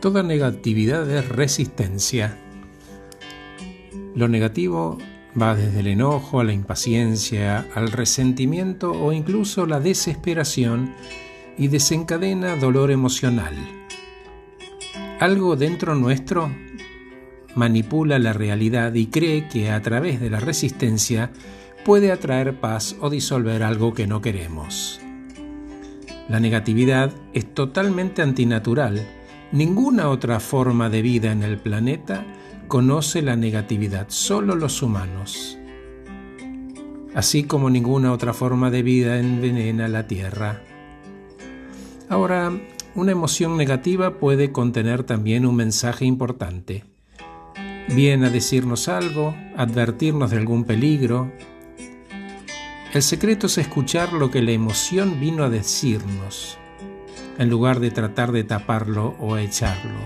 Toda negatividad es resistencia. Lo negativo va desde el enojo a la impaciencia, al resentimiento o incluso la desesperación y desencadena dolor emocional. Algo dentro nuestro manipula la realidad y cree que a través de la resistencia puede atraer paz o disolver algo que no queremos. La negatividad es totalmente antinatural Ninguna otra forma de vida en el planeta conoce la negatividad, solo los humanos. Así como ninguna otra forma de vida envenena la Tierra. Ahora, una emoción negativa puede contener también un mensaje importante. Viene a decirnos algo, advertirnos de algún peligro. El secreto es escuchar lo que la emoción vino a decirnos en lugar de tratar de taparlo o echarlo.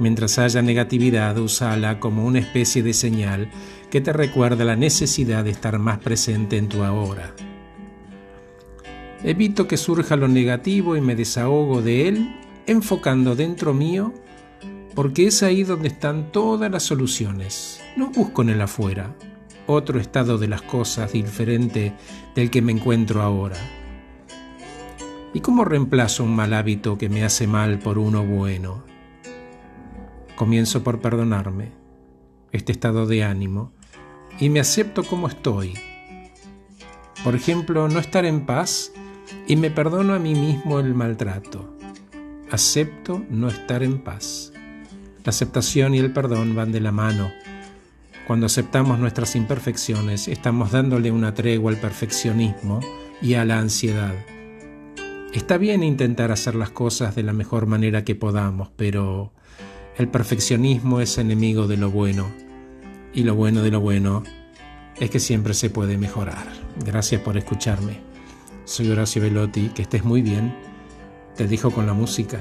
Mientras haya negatividad, úsala como una especie de señal que te recuerda la necesidad de estar más presente en tu ahora. Evito que surja lo negativo y me desahogo de él enfocando dentro mío porque es ahí donde están todas las soluciones. No busco en el afuera, otro estado de las cosas diferente del que me encuentro ahora. ¿Y cómo reemplazo un mal hábito que me hace mal por uno bueno? Comienzo por perdonarme este estado de ánimo y me acepto como estoy. Por ejemplo, no estar en paz y me perdono a mí mismo el maltrato. Acepto no estar en paz. La aceptación y el perdón van de la mano. Cuando aceptamos nuestras imperfecciones, estamos dándole una tregua al perfeccionismo y a la ansiedad. Está bien intentar hacer las cosas de la mejor manera que podamos, pero el perfeccionismo es enemigo de lo bueno y lo bueno de lo bueno es que siempre se puede mejorar. Gracias por escucharme. Soy Horacio Velotti, que estés muy bien. Te dejo con la música.